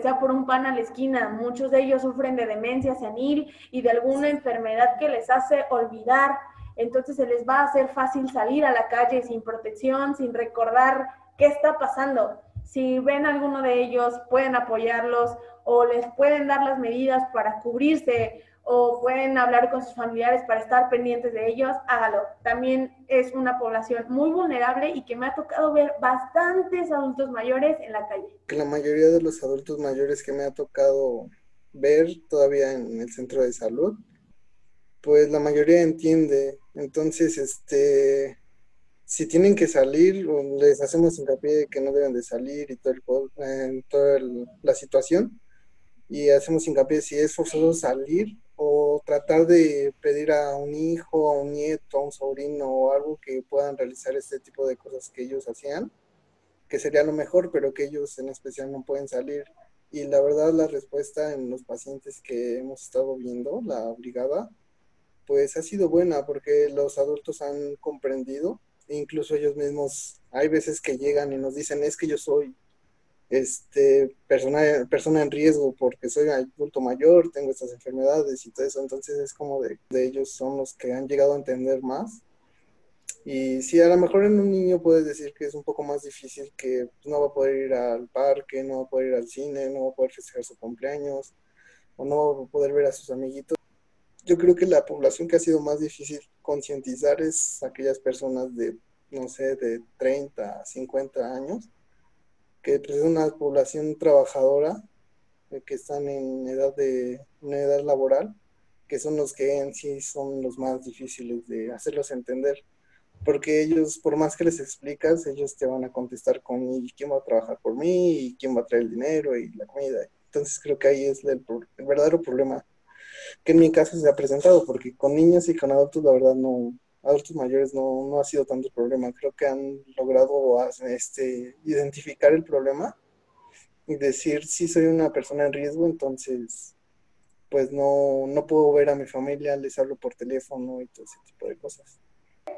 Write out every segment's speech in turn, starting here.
sea por un pan a la esquina. Muchos de ellos sufren de demencia senil y de alguna enfermedad que les hace olvidar. Entonces se les va a hacer fácil salir a la calle sin protección, sin recordar qué está pasando. Si ven a alguno de ellos, pueden apoyarlos o les pueden dar las medidas para cubrirse o pueden hablar con sus familiares para estar pendientes de ellos, hágalo. También es una población muy vulnerable y que me ha tocado ver bastantes adultos mayores en la calle. La mayoría de los adultos mayores que me ha tocado ver todavía en el centro de salud, pues la mayoría entiende. Entonces, este, si tienen que salir, les hacemos hincapié de que no deben de salir y todo el, en toda la situación. Y hacemos hincapié si es forzoso salir, tratar de pedir a un hijo, a un nieto, a un sobrino o algo que puedan realizar este tipo de cosas que ellos hacían, que sería lo mejor, pero que ellos en especial no pueden salir. Y la verdad la respuesta en los pacientes que hemos estado viendo, la brigada, pues ha sido buena porque los adultos han comprendido, incluso ellos mismos, hay veces que llegan y nos dicen, es que yo soy este, persona, persona en riesgo porque soy adulto mayor, tengo estas enfermedades y todo eso, entonces es como de, de ellos son los que han llegado a entender más. Y sí, a lo mejor en un niño puedes decir que es un poco más difícil, que no va a poder ir al parque, no va a poder ir al cine, no va a poder festejar su cumpleaños, o no va a poder ver a sus amiguitos. Yo creo que la población que ha sido más difícil concientizar es aquellas personas de, no sé, de 30, 50 años, que pues, es una población trabajadora eh, que están en edad de una edad laboral, que son los que en sí son los más difíciles de hacerlos entender, porque ellos, por más que les explicas, ellos te van a contestar con ¿y quién va a trabajar por mí? ¿y quién va a traer el dinero y la comida? Entonces creo que ahí es el, el verdadero problema que en mi caso se ha presentado, porque con niños y con adultos la verdad no, adultos mayores no, no ha sido tanto problema. Creo que han logrado este, identificar el problema y decir si soy una persona en riesgo, entonces pues no, no puedo ver a mi familia, les hablo por teléfono y todo ese tipo de cosas.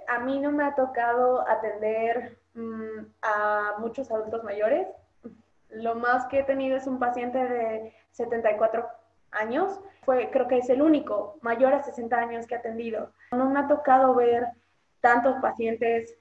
A mí no me ha tocado atender mm, a muchos adultos mayores. Lo más que he tenido es un paciente de 74 años. Fue, creo que es el único mayor a 60 años que he atendido. No me ha tocado ver tantos pacientes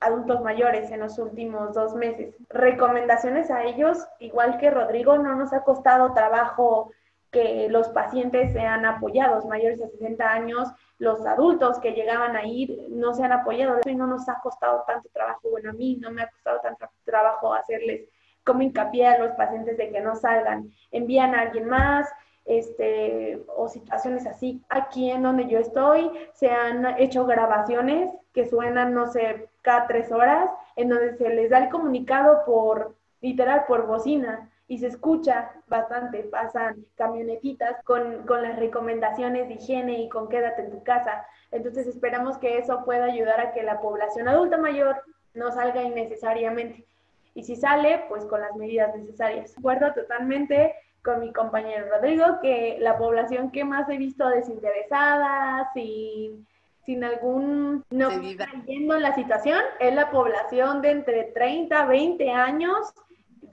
adultos mayores en los últimos dos meses. Recomendaciones a ellos, igual que Rodrigo, no nos ha costado trabajo que los pacientes sean apoyados, mayores de 60 años, los adultos que llegaban a ir no se han apoyado y no nos ha costado tanto trabajo, bueno, a mí no me ha costado tanto trabajo hacerles como hincapié a los pacientes de que no salgan, envían a alguien más, este, o situaciones así. Aquí en donde yo estoy se han hecho grabaciones que suenan, no sé, cada tres horas, en donde se les da el comunicado por, literal, por bocina y se escucha bastante. Pasan camionetitas con, con las recomendaciones de higiene y con quédate en tu casa. Entonces esperamos que eso pueda ayudar a que la población adulta mayor no salga innecesariamente. Y si sale, pues con las medidas necesarias. Acuerdo totalmente con mi compañero Rodrigo que la población que más he visto desinteresada, sin, sin algún... no viendo la situación, es la población de entre 30 a 20 años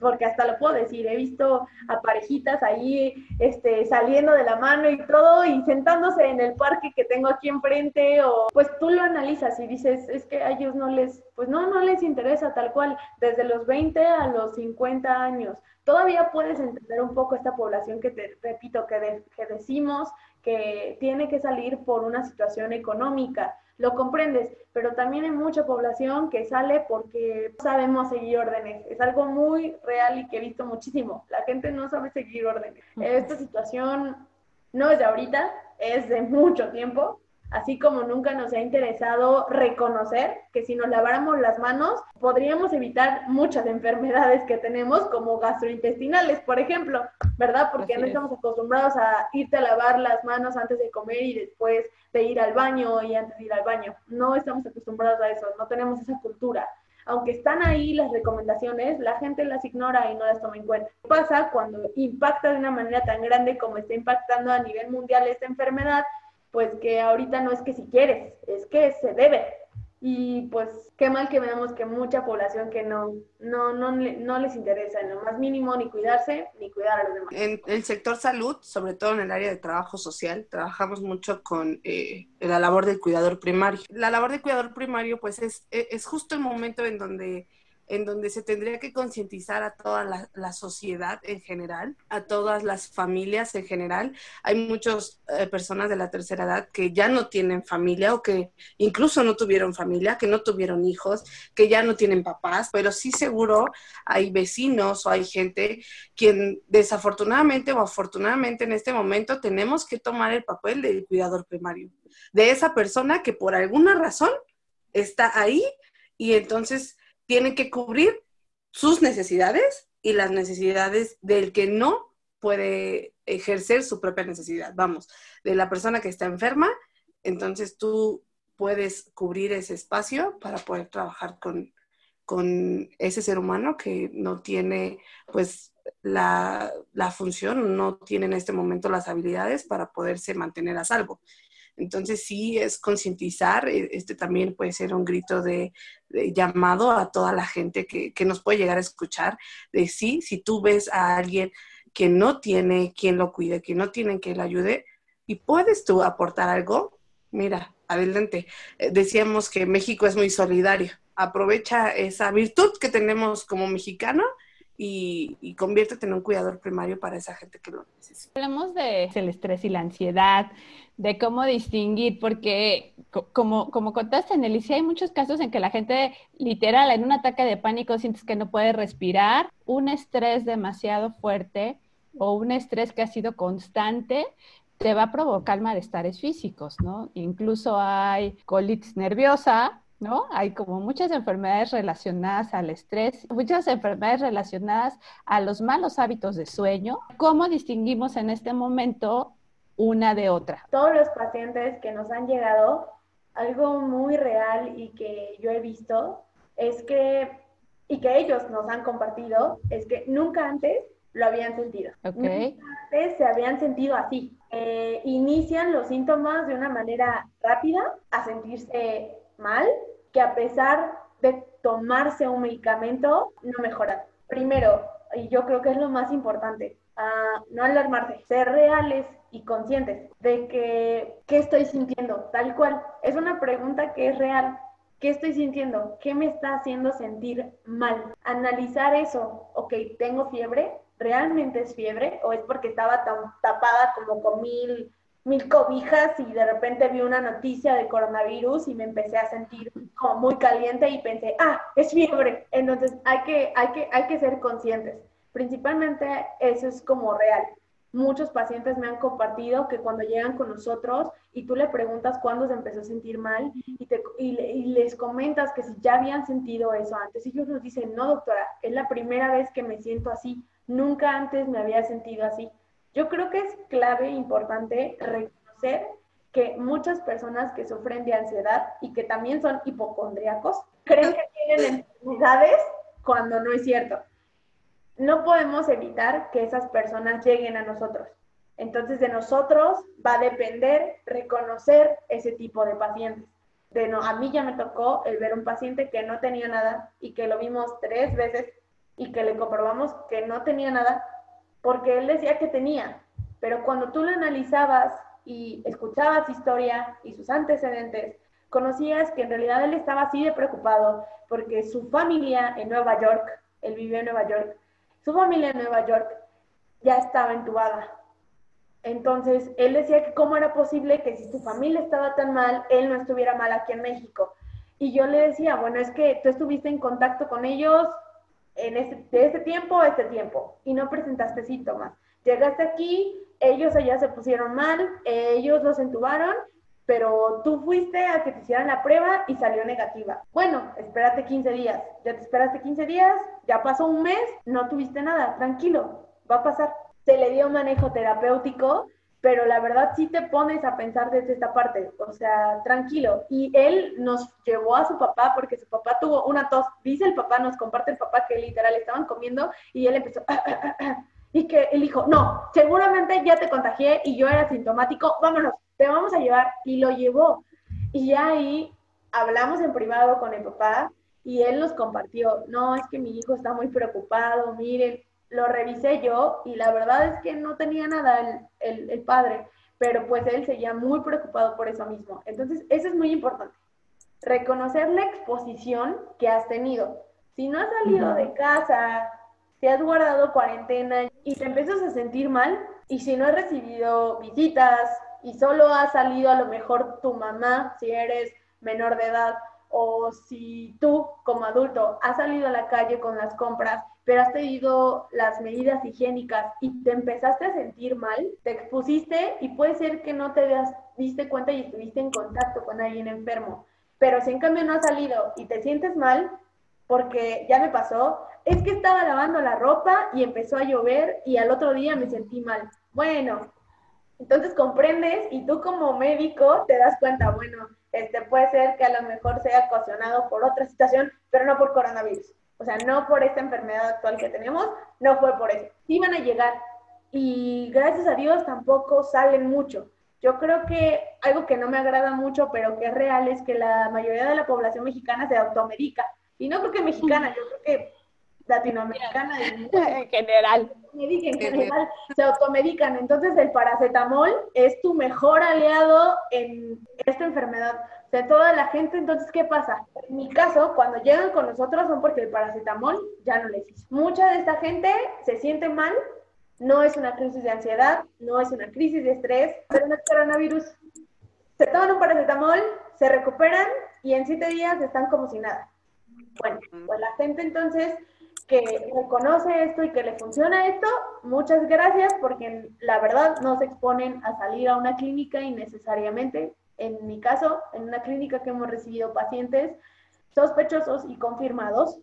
porque hasta lo puedo decir, he visto a parejitas ahí este, saliendo de la mano y todo y sentándose en el parque que tengo aquí enfrente o pues tú lo analizas y dices, es que a ellos no les, pues no, no les interesa tal cual, desde los 20 a los 50 años. Todavía puedes entender un poco esta población que te repito, que, que decimos que tiene que salir por una situación económica lo comprendes, pero también hay mucha población que sale porque no sabemos seguir órdenes. Es algo muy real y que he visto muchísimo. La gente no sabe seguir órdenes. Esta situación no es de ahorita, es de mucho tiempo así como nunca nos ha interesado reconocer que si nos laváramos las manos podríamos evitar muchas enfermedades que tenemos como gastrointestinales, por ejemplo, ¿verdad? Porque no estamos acostumbrados a irte a lavar las manos antes de comer y después de ir al baño y antes de ir al baño. No estamos acostumbrados a eso, no tenemos esa cultura. Aunque están ahí las recomendaciones, la gente las ignora y no las toma en cuenta. ¿Qué pasa cuando impacta de una manera tan grande como está impactando a nivel mundial esta enfermedad? Pues que ahorita no es que si quieres, es que se debe. y pues qué mal que veamos que mucha población que no, no, no, no les interesa en lo más mínimo ni cuidarse ni cuidar a los demás. En el sector salud, sobre todo en el área de trabajo social, trabajamos mucho con eh, la labor del cuidador primario. La labor del cuidador primario pues es, es justo el momento en donde en donde se tendría que concientizar a toda la, sociedad en general, a todas las familias en general. Hay muchas eh, personas de la tercera edad que ya no tienen familia o que incluso no tuvieron familia, que no tuvieron hijos, que ya no tienen papás, pero sí seguro hay vecinos o hay gente quien desafortunadamente o afortunadamente en este momento tenemos que tomar el papel del cuidador primario, de esa persona que por alguna razón está ahí y entonces tiene que cubrir sus necesidades y las necesidades del que no puede ejercer su propia necesidad. Vamos, de la persona que está enferma, entonces tú puedes cubrir ese espacio para poder trabajar con, con ese ser humano que no tiene pues la, la función, no tiene en este momento las habilidades para poderse mantener a salvo. Entonces sí es concientizar, eh, este también puede ser un grito de, llamado a toda la gente que, nos puede llegar a escuchar, de sí, si tú ves a alguien que no tiene quien lo cuide, que no tiene quien le ayude, y puedes tú aportar algo, mira, adelante. Eh, decíamos que México es muy solidario, aprovecha esa virtud que tenemos como mexicano y, y, conviértete en un cuidador primario para esa gente que lo necesita. Hablamos de el estrés y la ansiedad, de cómo distinguir, porque como, como contaste, Nelly, hay muchos casos en que la gente literal en un ataque de pánico sientes que no puede respirar, un estrés demasiado fuerte o un estrés que ha sido constante te va a provocar malestares físicos, ¿no? Incluso hay colitis nerviosa, ¿no? Hay como muchas enfermedades relacionadas al estrés, muchas enfermedades relacionadas a los malos hábitos de sueño. ¿Cómo distinguimos en este momento una de otra? Todos los pacientes que nos han llegado, algo muy real y que yo he visto es que, y que ellos nos han compartido, es que nunca antes lo habían sentido. Okay. Nunca antes se habían sentido así. Eh, inician los síntomas de una manera rápida a sentirse mal que a pesar de tomarse un medicamento no mejoran. Primero, y yo creo que es lo más importante, no alarmarse, ser reales y conscientes de que qué estoy sintiendo, tal cual. Es una pregunta que es real. ¿Qué estoy sintiendo? ¿Qué me está haciendo sentir mal? Analizar eso. Ok, tengo fiebre. ¿Realmente es fiebre? ¿O es porque estaba tan tapada como con mil mil cobijas y de repente vi una noticia de coronavirus y me empecé a sentir como muy caliente y pensé, ah, es fiebre. Entonces hay que, hay que, hay que ser conscientes. Principalmente eso es como real. Muchos pacientes me han compartido que cuando llegan con nosotros y tú le preguntas cuándo se empezó a sentir mal y, te, y, les comentas que si ya habían sentido eso antes, ellos nos dicen, no doctora, es la primera vez que me siento así, nunca antes me había sentido así. Yo creo que es clave, importante, reconocer que muchas personas que sufren de ansiedad y que también son hipocondríacos creen que tienen enfermedades cuando no es cierto. No podemos evitar que esas personas lleguen a nosotros. Entonces de nosotros va a depender reconocer ese tipo de pacientes. De no, a mí ya me tocó el ver un paciente que no tenía nada y que lo vimos tres veces y que le comprobamos que no tenía nada porque él decía que tenía, pero cuando tú lo analizabas y escuchabas historia y sus antecedentes, conocías que en realidad él estaba así de preocupado porque su familia en Nueva York, él vivió en Nueva York, su familia en Nueva York ya estaba entubada. Entonces, él decía que cómo era posible que si su familia estaba tan mal, él no estuviera mal aquí en México. Y yo le decía, bueno, es que tú estuviste en contacto con ellos en ese, de ese tiempo a este tiempo y no presentaste síntomas. Llegaste aquí, ellos allá se pusieron mal, ellos los entubaron, pero tú fuiste a que te hicieran la prueba y salió negativa. Bueno, espérate 15 días. Ya te esperaste 15 días, ya pasó un mes, no tuviste nada, tranquilo, va a pasar. Se le dio manejo terapéutico, pero la verdad sí te pones a pensar desde esta parte, o sea, tranquilo. Y él nos llevó a su papá porque su papá tuvo una tos, dice el papá, nos comparte el papá que literal estaban comiendo y él empezó, y que él dijo, no, seguramente ya te contagié y yo era sintomático, vámonos, te vamos a llevar. Y lo llevó. Y ahí hablamos en privado con el papá y él nos compartió, no, es que mi hijo está muy preocupado, miren, lo revisé yo y la verdad es que no tenía nada el, el, padre, pero pues él seguía muy preocupado por eso mismo. Entonces, eso es muy importante. Reconocer la exposición que has tenido. Si no has salido de casa, te has guardado cuarentena y te empiezas a sentir mal, y si no has recibido visitas y solo ha salido a lo mejor tu mamá, si eres menor de edad, o si tú como adulto has salido a la calle con las compras, pero has tenido las medidas higiénicas y te empezaste a sentir mal, te expusiste y puede ser que no te diste cuenta y estuviste en contacto con alguien enfermo. Pero si en cambio no has salido y te sientes mal, porque ya me pasó, es que estaba lavando la ropa y empezó a llover y al otro día me sentí mal. Bueno, entonces comprendes y tú como médico te das cuenta, bueno, este puede ser que a lo mejor sea ocasionado por otra situación, pero no por coronavirus. O sea, no por esta enfermedad actual que tenemos, no fue por eso. Sí van a llegar y gracias a Dios tampoco salen mucho. Yo creo que algo que no me agrada mucho, pero que es real, es que la mayoría de la población mexicana se automedica. Y no creo que mexicana, yo creo que latinoamericana en general. En general se automedican. Entonces el paracetamol es tu mejor aliado en esta enfermedad. De toda la gente, entonces, ¿qué pasa? En mi caso, cuando llegan con nosotros son porque el paracetamol ya no les hizo. Mucha de esta gente se siente mal, no es una crisis de ansiedad, no es una crisis de estrés, pero no es coronavirus. Se toman un paracetamol, se recuperan y en siete días están como si nada. Bueno, pues la gente entonces que reconoce esto y que le funciona esto, muchas gracias porque la verdad no se exponen a salir a una clínica innecesariamente. En mi caso, en una clínica que hemos recibido pacientes sospechosos y confirmados,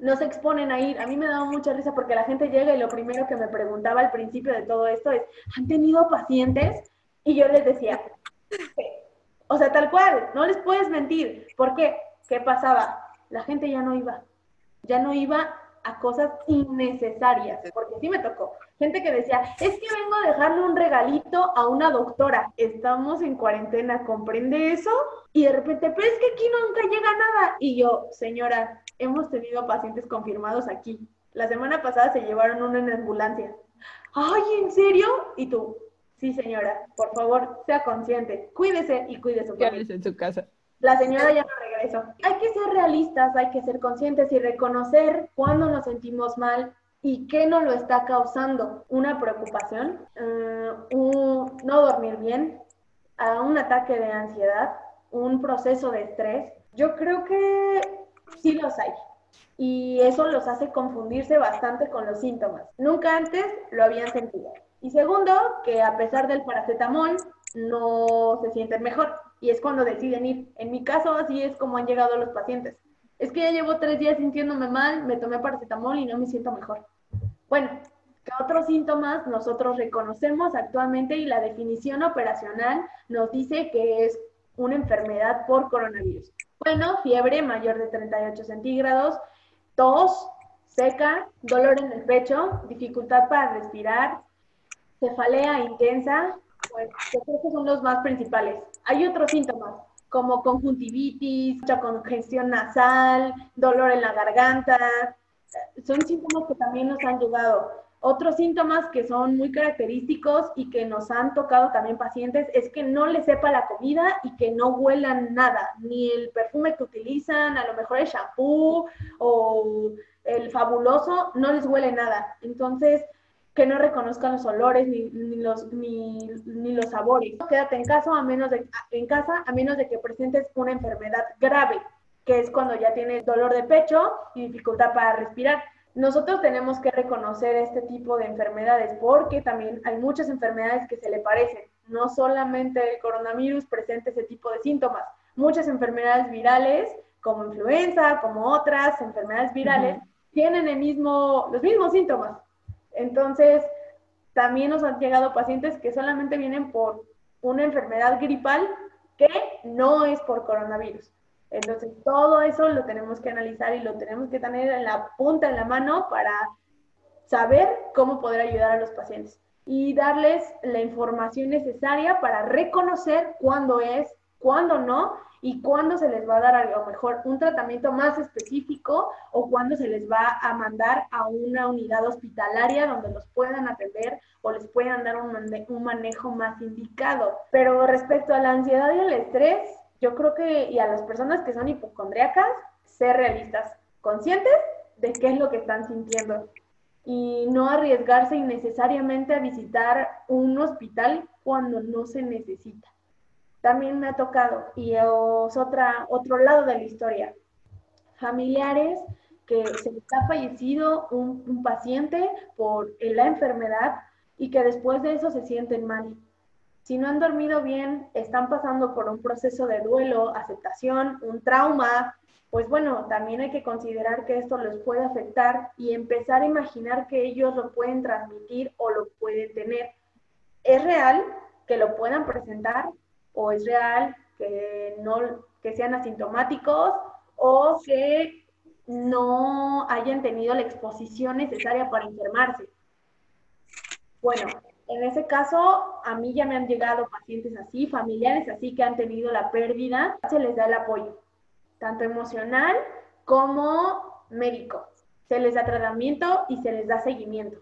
no se exponen a ir. A mí me daba mucha risa porque la gente llega y lo primero que me preguntaba al principio de todo esto es, ¿han tenido pacientes? Y yo les decía, o sea, tal cual, no les puedes mentir. ¿Por qué? ¿Qué pasaba? La gente ya no iba. Ya no iba a cosas innecesarias, porque sí me tocó. Gente que decía, es que vengo a dejarle un regalito a una doctora. Estamos en cuarentena, ¿comprende eso? Y de repente, pero es que aquí nunca llega nada. Y yo, señora, hemos tenido pacientes confirmados aquí. La semana pasada se llevaron uno en ambulancia. Ay, ¿en serio? Y tú, sí, señora, por favor, sea consciente, cuídese y cuide su familia. en su casa la señora ya no regresó. Hay que ser realistas, hay que ser conscientes y reconocer cuándo nos sentimos mal y qué nos lo está causando. Una preocupación, eh, un no dormir bien, un ataque de ansiedad, un proceso de estrés. Yo creo que sí los hay. Y eso los hace confundirse bastante con los síntomas. Nunca antes lo habían sentido. Y segundo, que a pesar del paracetamol, no se sienten mejor y es cuando deciden ir. En mi caso, así es como han llegado los pacientes. Es que ya llevo tres días sintiéndome mal, me tomé paracetamol y no me siento mejor. Bueno, ¿qué otros síntomas nosotros reconocemos actualmente y la definición operacional nos dice que es una enfermedad por coronavirus? Bueno, fiebre mayor de 38 centígrados, tos, seca, dolor en el pecho, dificultad para respirar, cefalea intensa, pues yo creo que son los más principales. Hay otros síntomas, como conjuntivitis, mucha congestión nasal, dolor en la garganta. Son síntomas que también nos han llegado. Otros síntomas que son muy característicos y que nos han tocado también pacientes es que no les sepa la comida y que no huelan nada, ni el perfume que utilizan, a lo mejor el shampoo o el fabuloso, no les huele nada. Entonces, que no reconozcan los olores ni, los, ni, los sabores. Quédate en casa, a menos de, en casa a menos de que presentes una enfermedad grave, que es cuando ya tienes dolor de pecho y dificultad para respirar. Nosotros tenemos que reconocer este tipo de enfermedades porque también hay muchas enfermedades que se le parecen. No solamente el coronavirus presenta ese tipo de síntomas. Muchas enfermedades virales, como influenza, como otras enfermedades virales, tienen el mismo, los mismos síntomas entonces, también nos han llegado pacientes que solamente vienen por una enfermedad gripal que no es por coronavirus. Entonces, todo eso lo tenemos que analizar y lo tenemos que tener en la punta, en la mano, para saber cómo poder ayudar a los pacientes y darles la información necesaria para reconocer cuándo es, cuándo no, y cuándo se les va a dar a lo mejor un tratamiento más específico o cuándo se les va a mandar a una unidad hospitalaria donde los puedan atender o les puedan dar un, un manejo más indicado. Pero respecto a la ansiedad y el estrés, yo creo que, y a las personas que son hipocondriacas, ser realistas, conscientes de qué es lo que están sintiendo y no arriesgarse innecesariamente a visitar un hospital cuando no se necesita. También me ha tocado, y es otra, otro lado de la historia, familiares que se les ha fallecido un, un paciente por la enfermedad y que después de eso se sienten mal. Si no han dormido bien, están pasando por un proceso de duelo, aceptación, un trauma, pues bueno, también hay que considerar que esto les puede afectar y empezar a imaginar que ellos lo pueden transmitir o lo pueden tener. ¿Es real que lo puedan presentar o es real que no que sean asintomáticos o que no hayan tenido la exposición necesaria para enfermarse? Bueno, en ese caso, a mí ya me han llegado pacientes así, familiares así que han tenido la pérdida, se les da el apoyo tanto emocional como médico. Se les da tratamiento y se les da seguimiento.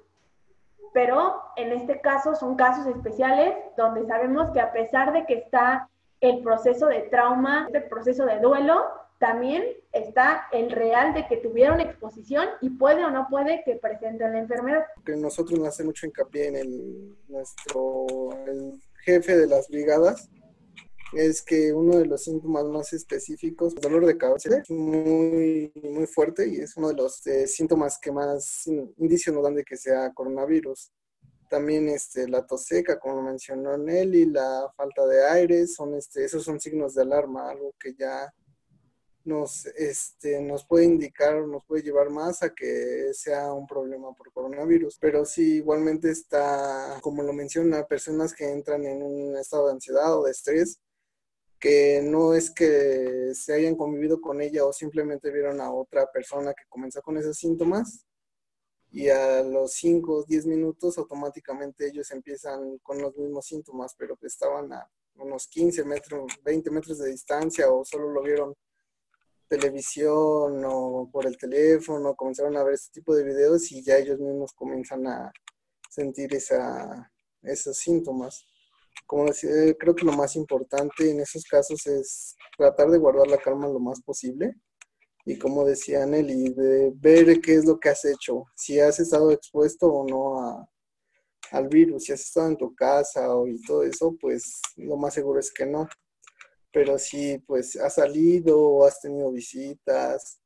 Pero en este caso son casos especiales donde sabemos que a pesar de que está el proceso de trauma, el proceso de duelo, también está el real de que tuvieron exposición y puede o no puede que presenten la enfermedad. Que nosotros nos hace mucho hincapié en nuestro jefe de las brigadas, es que uno de los síntomas más específicos, el dolor de cabeza, es muy, muy fuerte y es uno de los eh, síntomas que más indicios nos dan de que sea coronavirus. También este, la tos seca, como mencionó Nelly, la falta de aire, son, este, esos son signos de alarma, algo que ya nos, este, nos puede indicar, nos puede llevar más a que sea un problema por coronavirus. Pero sí, igualmente está, como lo menciona, personas que entran en un estado de ansiedad o de estrés, no es que se hayan convivido con ella o simplemente vieron a otra persona que comenzó con esos síntomas y a los 5 o 10 minutos automáticamente ellos empiezan con los mismos síntomas, pero que estaban a unos 15 metros, 20 metros de distancia o solo lo vieron televisión o por el teléfono, comenzaron a ver este tipo de videos y ya ellos mismos comienzan a sentir esa, esos síntomas como decía, creo que lo más importante en esos casos es tratar de guardar la calma lo más posible. Y como decía Nelly, de ver qué es lo que has hecho, si has estado expuesto o no al virus, si has estado en tu casa o y todo eso, pues lo más seguro es que no. Pero si pues has salido o has tenido visitas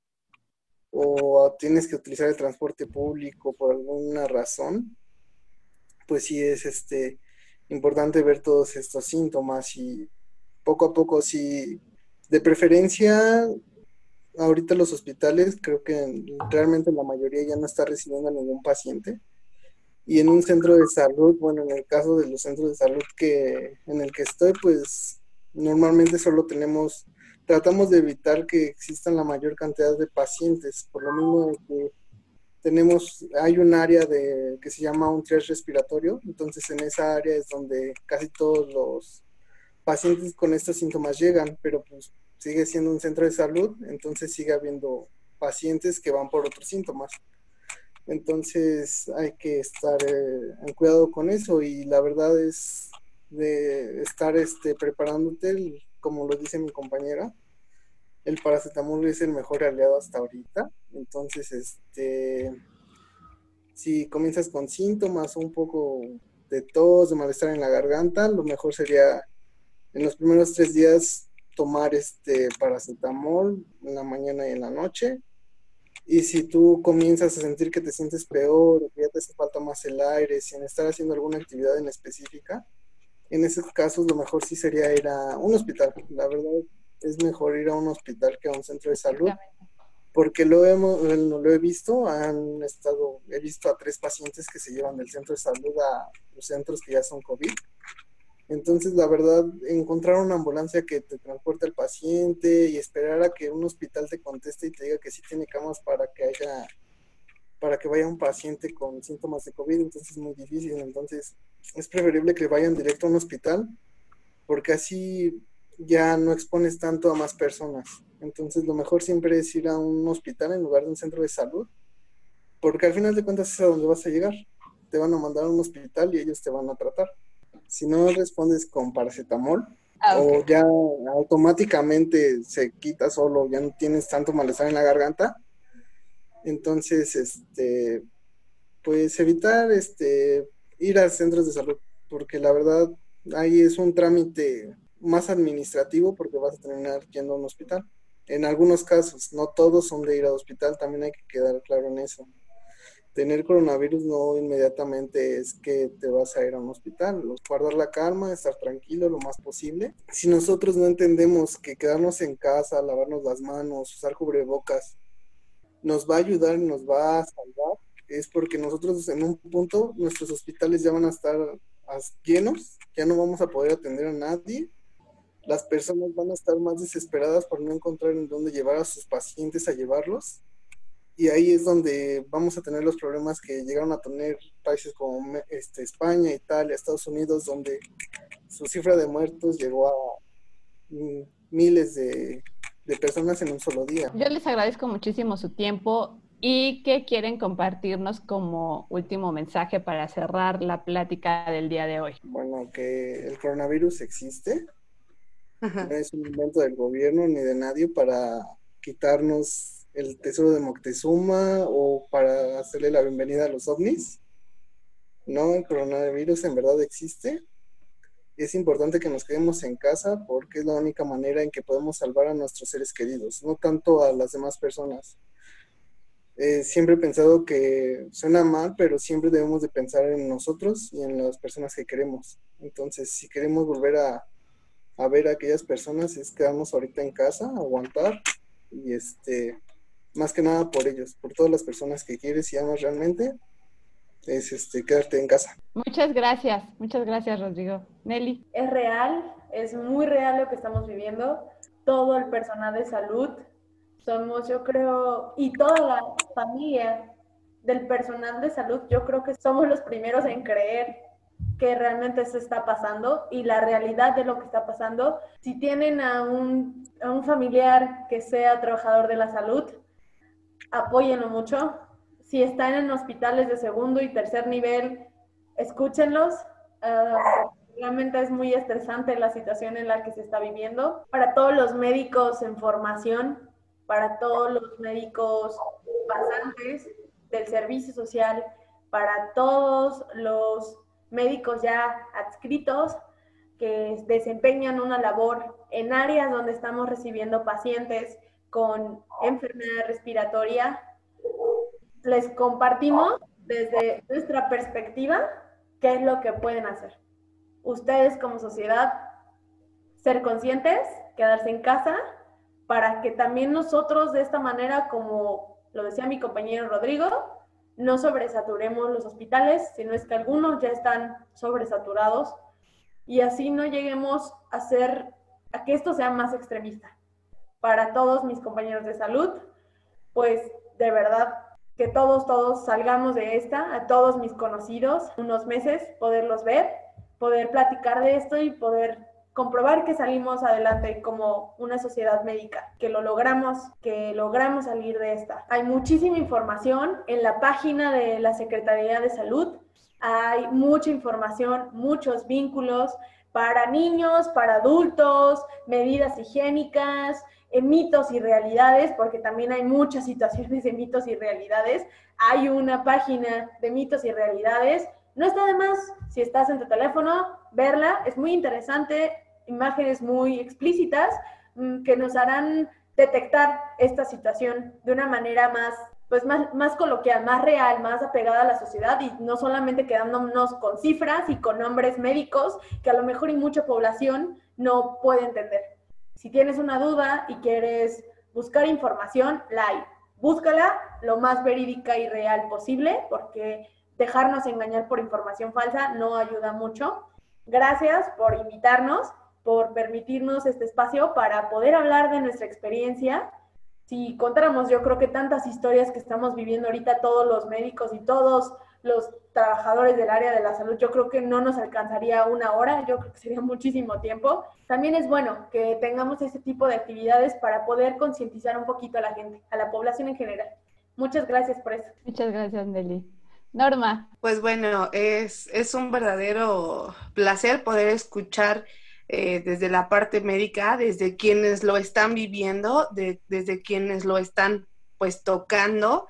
o tienes que utilizar el transporte público por alguna razón, pues sí es este importante ver todos estos síntomas y poco a poco, si de preferencia, ahorita los hospitales, creo que realmente la mayoría ya no está recibiendo a ningún paciente. Y en un centro de salud, bueno, en el caso de los centros de salud que en el que estoy, pues normalmente solo tenemos, tratamos de evitar que existan la mayor cantidad de pacientes, por lo mismo que tenemos, hay un área de, que se llama un triage respiratorio, entonces en esa área es donde casi todos los pacientes con estos síntomas llegan, pero pues sigue siendo un centro de salud, entonces sigue habiendo pacientes que van por otros síntomas. Entonces hay que estar eh, en cuidado con eso. Y la verdad es de estar este, preparándote, como lo dice mi compañera, el paracetamol es el mejor aliado hasta ahorita. Entonces, este, si comienzas con síntomas un poco de tos, de malestar en la garganta, lo mejor sería en los primeros tres días tomar este paracetamol en la mañana y en la noche. Y si tú comienzas a sentir que te sientes peor o que ya te hace falta más el aire, sin estar haciendo alguna actividad en específica, en esos casos lo mejor sí sería ir a un hospital. La verdad, es mejor ir a un hospital que a un centro de salud. Porque lo, hemos, lo he visto, han estado, he visto a tres pacientes que se llevan del centro de salud a los centros que ya son COVID. Entonces, la verdad, encontrar una ambulancia que te transporte al paciente y esperar a que un hospital te conteste y te diga que sí tiene camas para que haya, para que vaya un paciente con síntomas de COVID, entonces es muy difícil. Entonces, es preferible que vayan directo a un hospital, porque así ya no expones tanto a más personas. Entonces lo mejor siempre es ir a un hospital en lugar de un centro de salud, porque al final de cuentas es a donde vas a llegar. Te van a mandar a un hospital y ellos te van a tratar. Si no respondes con paracetamol, ah, o ya automáticamente se quita solo, ya no tienes tanto malestar en la garganta, entonces, este, pues evitar este, ir a centros de salud, porque la verdad ahí es un trámite más administrativo porque vas a terminar yendo a un hospital. En algunos casos, no todos son de ir al hospital, también hay que quedar claro en eso. Tener coronavirus no inmediatamente es que te vas a ir a un hospital, guardar la calma, estar tranquilo lo más posible. Si nosotros no entendemos que quedarnos en casa, lavarnos las manos, usar cubrebocas, nos va a ayudar y nos va a salvar, es porque nosotros en un punto nuestros hospitales ya van a estar llenos, ya no vamos a poder atender a nadie las personas van a estar más desesperadas por no encontrar en dónde llevar a sus pacientes a llevarlos. Y ahí es donde vamos a tener los problemas que llegaron a tener países como este, España, Italia, Estados Unidos, donde su cifra de muertos llegó a miles de, de personas en un solo día. Yo les agradezco muchísimo su tiempo y qué quieren compartirnos como último mensaje para cerrar la plática del día de hoy. Bueno, que el coronavirus existe, no es un invento del gobierno ni de nadie para quitarnos el tesoro de Moctezuma o para hacerle la bienvenida a los ovnis. No, el coronavirus en verdad existe. Es importante que nos quedemos en casa porque es la única manera en que podemos salvar a nuestros seres queridos, no tanto a las demás personas. Eh, siempre he pensado que suena mal, pero siempre debemos de pensar en nosotros y en las personas que queremos. Entonces, si queremos volver a, a ver a aquellas personas es quedarnos ahorita en casa, aguantar y este, más que nada por ellos, por todas las personas que quieres y amas realmente, es este, quedarte en casa. Muchas gracias, muchas gracias Rodrigo. Nelly. Es real, es muy real lo que estamos viviendo. Todo el personal de salud, somos yo creo, y toda la familia del personal de salud, yo creo que somos los primeros en creer que realmente se está pasando y la realidad de lo que está pasando. Si tienen a un, a un familiar que sea trabajador de la salud, apóyenlo mucho. Si están en hospitales de segundo y tercer nivel, escúchenlos. Uh, realmente es muy estresante la situación en la que se está viviendo. Para todos los médicos en formación, para todos los médicos pasantes del servicio social, para todos los médicos ya adscritos que desempeñan una labor en áreas donde estamos recibiendo pacientes con enfermedad respiratoria. Les compartimos desde nuestra perspectiva qué es lo que pueden hacer. Ustedes como sociedad, ser conscientes, quedarse en casa, para que también nosotros de esta manera, como lo decía mi compañero Rodrigo, no sobresaturemos los hospitales, sino es que algunos ya están sobresaturados y así no lleguemos a hacer a que esto sea más extremista. Para todos mis compañeros de salud, pues de verdad que todos, todos salgamos de esta, a todos mis conocidos, unos meses, poderlos ver, poder platicar de esto y poder comprobar que salimos adelante como una sociedad médica, que lo logramos, que logramos salir de esta. Hay muchísima información en la página de la Secretaría de Salud, hay mucha información, muchos vínculos para niños, para adultos, medidas higiénicas, eh, mitos y realidades, porque también hay muchas situaciones de mitos y realidades. Hay una página de mitos y realidades no está de más, si estás en tu teléfono, verla. Es muy interesante, imágenes muy explícitas mm, que nos harán detectar esta situación de una manera más, pues más, más coloquial, más real, más apegada a la sociedad y no solamente quedándonos con cifras y con nombres médicos que a lo mejor y mucha población no puede entender. Si tienes una duda y quieres buscar información, la hay. Búscala lo más verídica y real posible porque dejarnos engañar por información falsa no ayuda mucho. Gracias por invitarnos, por permitirnos este espacio para poder hablar de nuestra experiencia. Si contáramos, yo creo que tantas historias que estamos viviendo ahorita todos los médicos y todos los trabajadores del área de la salud, yo creo que no nos alcanzaría una hora, yo creo que sería muchísimo tiempo. También es bueno que tengamos ese tipo de actividades para poder concientizar un poquito a la gente, a la población en general. Muchas gracias por eso. Muchas gracias, Nelly. Norma. Pues bueno, es, es un verdadero placer poder escuchar eh, desde la parte médica, desde quienes lo están viviendo, desde quienes lo están pues tocando,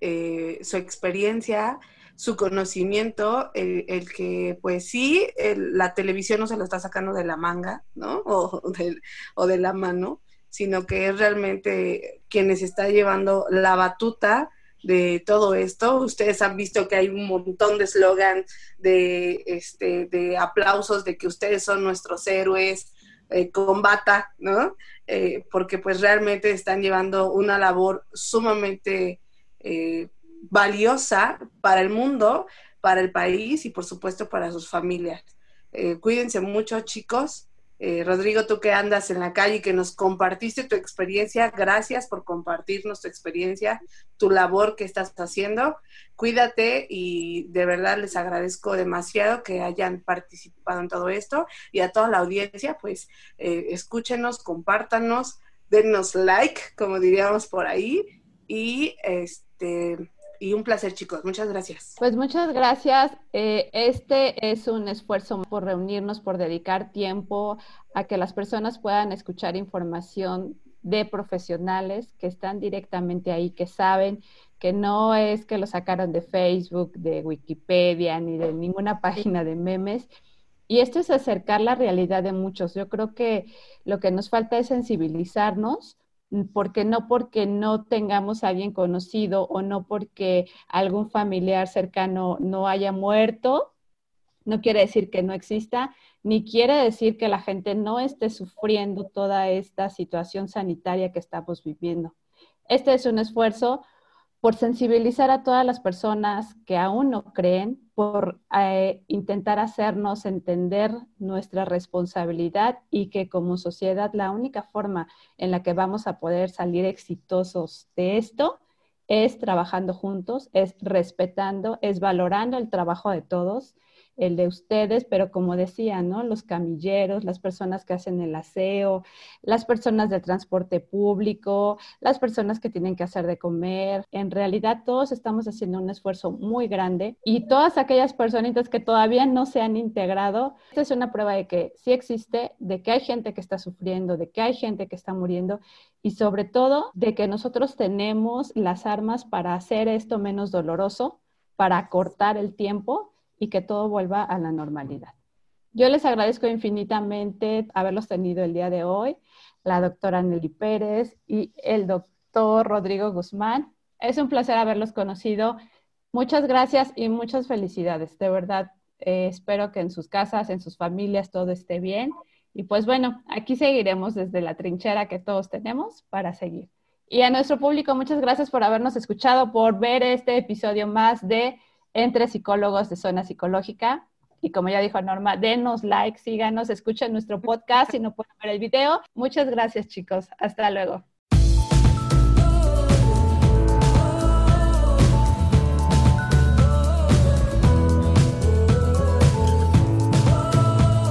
eh, su experiencia, su conocimiento, el, que pues sí, la televisión no se lo está sacando de la manga, ¿no? O de, o de la mano, sino que es realmente quienes está llevando la batuta de todo esto. Ustedes han visto que hay un montón de eslogan de, este, de aplausos de que ustedes son nuestros héroes, eh, combata, ¿no? Eh, porque pues realmente están llevando una labor sumamente eh, valiosa para el mundo, para el país y por supuesto para sus familias. cuídense mucho chicos, eh, Rodrigo, tú que andas en la calle y que nos compartiste tu experiencia, gracias por compartirnos tu experiencia, tu labor que estás haciendo. Cuídate y de verdad les agradezco demasiado que hayan participado en todo esto y a toda la audiencia, pues eh, escúchenos, compártanos, denos like, como diríamos por ahí, y este y un placer, chicos. Muchas gracias. Pues muchas gracias. Eh, este es un esfuerzo por reunirnos, por dedicar tiempo a que las personas puedan escuchar información de profesionales que están directamente ahí, que saben que no es que lo sacaron de Facebook, de Wikipedia, ni de ninguna página de memes. Y esto es acercar la realidad de muchos. Yo creo que lo que nos falta es sensibilizarnos porque no porque no tengamos a alguien conocido o no porque algún familiar cercano no haya muerto, no quiere decir que no exista, ni quiere decir que la gente no esté sufriendo toda esta situación sanitaria que estamos viviendo. Este es un esfuerzo por sensibilizar a todas las personas que aún no creen, por eh, intentar hacernos entender nuestra responsabilidad y que como sociedad la única forma en la que vamos a poder salir exitosos de esto es trabajando juntos, es respetando, es valorando el trabajo de todos el de ustedes, pero como decía, ¿no? Los camilleros, las personas que hacen el aseo, las personas de transporte público, las personas que tienen que hacer de comer. En realidad todos estamos haciendo un esfuerzo muy grande y todas aquellas personitas que todavía no se han integrado, esta es una prueba de que sí existe, de que hay gente que está sufriendo, de que hay gente que está muriendo y sobre todo de que nosotros tenemos las armas para hacer esto menos doloroso, para cortar el tiempo y que todo vuelva a la normalidad. Yo les agradezco infinitamente haberlos tenido el día de hoy, la doctora Nelly Pérez y el doctor Rodrigo Guzmán. Es un placer haberlos conocido. Muchas gracias y muchas felicidades. De verdad, eh, espero que en sus casas, en sus familias, todo esté bien. Y pues bueno, aquí seguiremos desde la trinchera que todos tenemos para seguir. Y a nuestro público, muchas gracias por habernos escuchado, por ver este episodio más de entre psicólogos de zona psicológica. Y como ya dijo Norma, denos like, síganos, escuchen nuestro podcast si no pueden ver el video. Muchas gracias, chicos. Hasta luego.